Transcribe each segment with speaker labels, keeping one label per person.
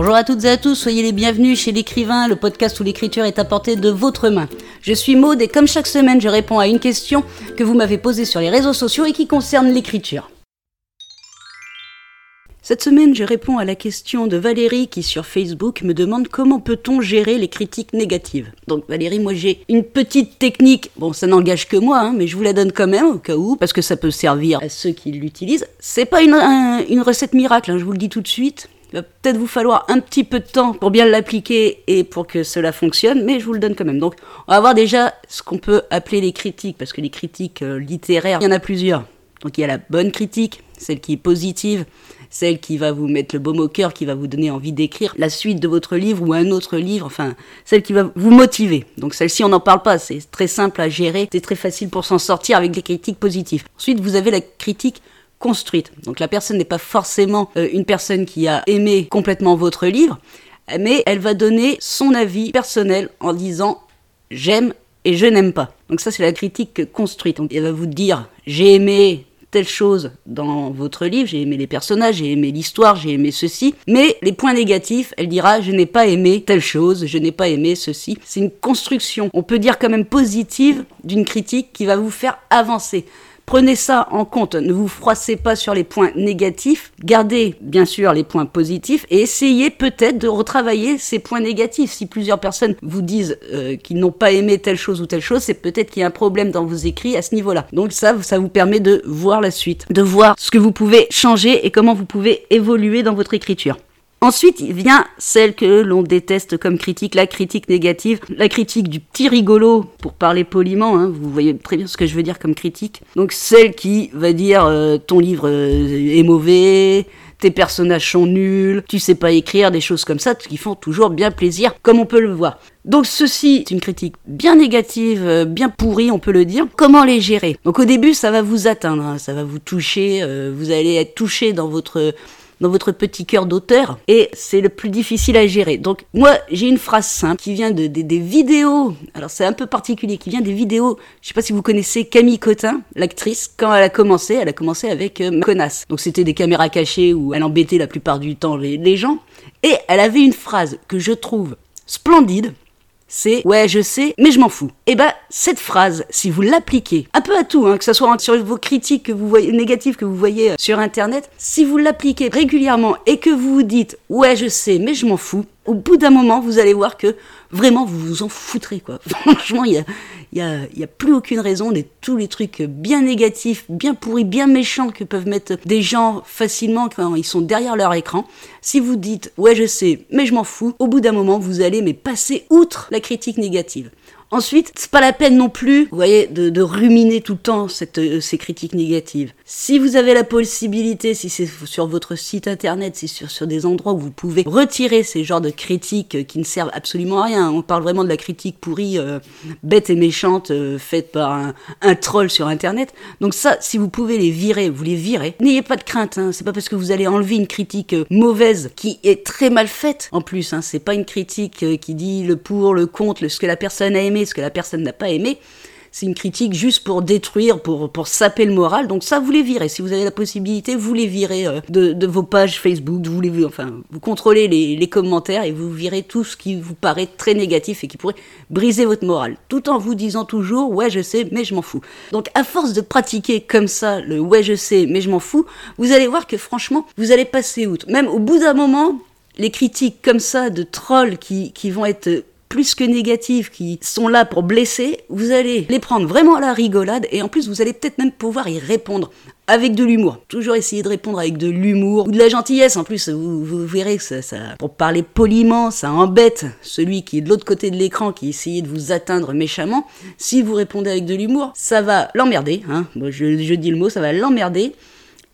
Speaker 1: Bonjour à toutes et à tous, soyez les bienvenus chez l'écrivain, le podcast où l'écriture est à portée de votre main. Je suis Maude et comme chaque semaine, je réponds à une question que vous m'avez posée sur les réseaux sociaux et qui concerne l'écriture. Cette semaine, je réponds à la question de Valérie qui sur Facebook me demande comment peut-on gérer les critiques négatives. Donc Valérie, moi j'ai une petite technique, bon ça n'engage que moi, hein, mais je vous la donne quand même au cas où, parce que ça peut servir à ceux qui l'utilisent. C'est pas une, une, recette miracle, hein, je vous le dis tout de suite. Il va peut-être vous falloir un petit peu de temps pour bien l'appliquer et pour que cela fonctionne, mais je vous le donne quand même. Donc on va voir déjà ce qu'on peut appeler les critiques, parce que les critiques euh, littéraires, il y en a plusieurs. Donc il y a la bonne critique, celle qui est positive, celle qui va vous mettre le baume au cœur, qui va vous donner envie d'écrire la suite de votre livre ou un autre livre, enfin, celle qui va vous motiver. Donc celle-ci, on n'en parle pas, c'est très simple à gérer, c'est très facile pour s'en sortir avec des critiques positives. Ensuite, vous avez la critique construite. Donc la personne n'est pas forcément euh, une personne qui a aimé complètement votre livre, mais elle va donner son avis personnel en disant j'aime et je n'aime pas. Donc ça c'est la critique construite. Donc elle va vous dire j'ai aimé telle chose dans votre livre, j'ai aimé les personnages, j'ai aimé l'histoire, j'ai aimé ceci, mais les points négatifs, elle dira je n'ai pas aimé telle chose, je n'ai pas aimé ceci. C'est une construction, on peut dire quand même positive d'une critique qui va vous faire avancer. Prenez ça en compte, ne vous froissez pas sur les points négatifs, gardez bien sûr les points positifs et essayez peut-être de retravailler ces points négatifs. Si plusieurs personnes vous disent euh, qu'ils n'ont pas aimé telle chose ou telle chose, c'est peut-être qu'il y a un problème dans vos écrits à ce niveau-là. Donc ça, ça vous permet de voir la suite, de voir ce que vous pouvez changer et comment vous pouvez évoluer dans votre écriture. Ensuite, il vient celle que l'on déteste comme critique, la critique négative, la critique du petit rigolo, pour parler poliment, hein, vous voyez très bien ce que je veux dire comme critique. Donc celle qui va dire euh, ton livre euh, est mauvais, tes personnages sont nuls, tu sais pas écrire, des choses comme ça, qui font toujours bien plaisir, comme on peut le voir. Donc ceci, c'est une critique bien négative, euh, bien pourrie, on peut le dire. Comment les gérer? Donc au début, ça va vous atteindre, hein, ça va vous toucher, vous allez être touché dans votre dans votre petit cœur d'auteur et c'est le plus difficile à gérer. Donc moi j'ai une phrase simple qui vient de, des vidéos, alors c'est un peu particulier, qui vient des vidéos, je sais pas si vous connaissez Camille Cotin, l'actrice, quand elle a commencé, elle a commencé avec euh, Connasse. Donc c'était des caméras cachées où elle embêtait la plupart du temps les gens. Et elle avait une phrase que je trouve splendide c'est ouais je sais mais je m'en fous. Et eh ben cette phrase, si vous l'appliquez un peu à tout, hein, que ce soit sur vos critiques que vous voyez négatives que vous voyez euh, sur internet, si vous l'appliquez régulièrement et que vous vous dites ouais je sais mais je m'en fous, au bout d'un moment, vous allez voir que vraiment, vous vous en foutrez, quoi. Franchement, il n'y a, a, plus aucune raison. de tous les trucs bien négatifs, bien pourris, bien méchants que peuvent mettre des gens facilement quand ils sont derrière leur écran. Si vous dites, ouais, je sais, mais je m'en fous, au bout d'un moment, vous allez mais passer outre la critique négative. Ensuite, c'est pas la peine non plus, vous voyez, de, ruminer tout le temps cette, euh, ces critiques négatives. Si vous avez la possibilité, si c'est sur votre site internet, si c'est sur, des endroits où vous pouvez retirer ces genres de critiques euh, qui ne servent absolument à rien. On parle vraiment de la critique pourrie, euh, bête et méchante, faite par un, un, troll sur internet. Donc ça, si vous pouvez les virer, vous les virez. N'ayez pas de crainte, hein. c'est pas parce que vous allez enlever une critique mauvaise qui est très mal faite en plus. Hein. C'est pas une critique qui dit le pour, le contre, ce que la personne a aimé ce que la personne n'a pas aimé. C'est une critique juste pour détruire, pour, pour saper le moral. Donc ça, vous les virez. Si vous avez la possibilité, vous les virez euh, de, de, vos pages Facebook. Vous les, enfin, vous contrôlez les, les, commentaires et vous virez tout ce qui vous paraît très négatif et qui pourrait briser votre morale. Tout en vous disant toujours, ouais, je sais, mais je m'en fous. Donc à force de pratiquer comme ça le ouais, je sais, mais je m'en fous, vous allez voir que franchement, vous allez passer outre. Même au bout d'un moment, les critiques comme ça de trolls qui, qui vont être plus que négatives qui sont là pour blesser, vous allez les prendre vraiment à la rigolade et en plus vous allez peut-être même pouvoir y répondre avec de l'humour. Toujours essayer de répondre avec de l'humour ou de la gentillesse. En plus, vous, verrez que ça, pour parler poliment, ça embête celui qui est de l'autre côté de l'écran qui essayait de vous atteindre méchamment. Si vous répondez avec de l'humour, ça va l'emmerder. Hein. je, je dis le mot, ça va l'emmerder.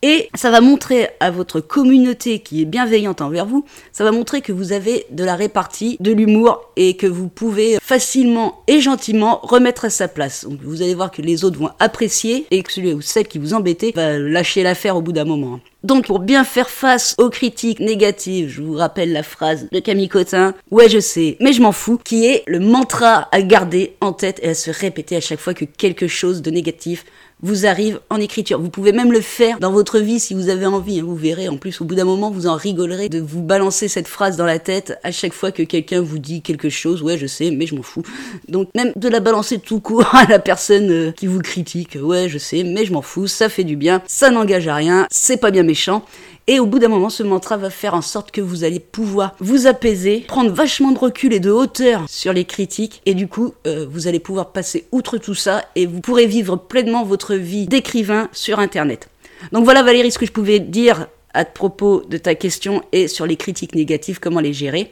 Speaker 1: Et ça va montrer à votre communauté qui est bienveillante envers vous, ça va montrer que vous avez de la répartie, de l'humour et que vous pouvez facilement et gentiment remettre à sa place. Donc vous allez voir que les autres vont apprécier et que celui ou celle qui vous embêtait va lâcher l'affaire au bout d'un moment. Donc pour bien faire face aux critiques négatives, je vous rappelle la phrase de Camille Cotin, ouais je sais, mais je m'en fous, qui est le mantra à garder en tête et à se répéter à chaque fois que quelque chose de négatif vous arrive en écriture. Vous pouvez même le faire dans votre vie si vous avez envie. Hein. Vous verrez, en plus, au bout d'un moment, vous en rigolerez de vous balancer cette phrase dans la tête à chaque fois que quelqu'un vous dit quelque chose. Ouais, je sais, mais je m'en fous. Donc, même de la balancer tout court à la personne euh, qui vous critique. Ouais, je sais, mais je m'en fous. Ça fait du bien. Ça n'engage à rien. C'est pas bien méchant. Et au bout d'un moment, ce mantra va faire en sorte que vous allez pouvoir vous apaiser, prendre vachement de recul et de hauteur sur les critiques. Et du coup, euh, vous allez pouvoir passer outre tout ça et vous pourrez vivre pleinement votre vie d'écrivain sur Internet. Donc voilà Valérie ce que je pouvais dire à propos de ta question et sur les critiques négatives, comment les gérer.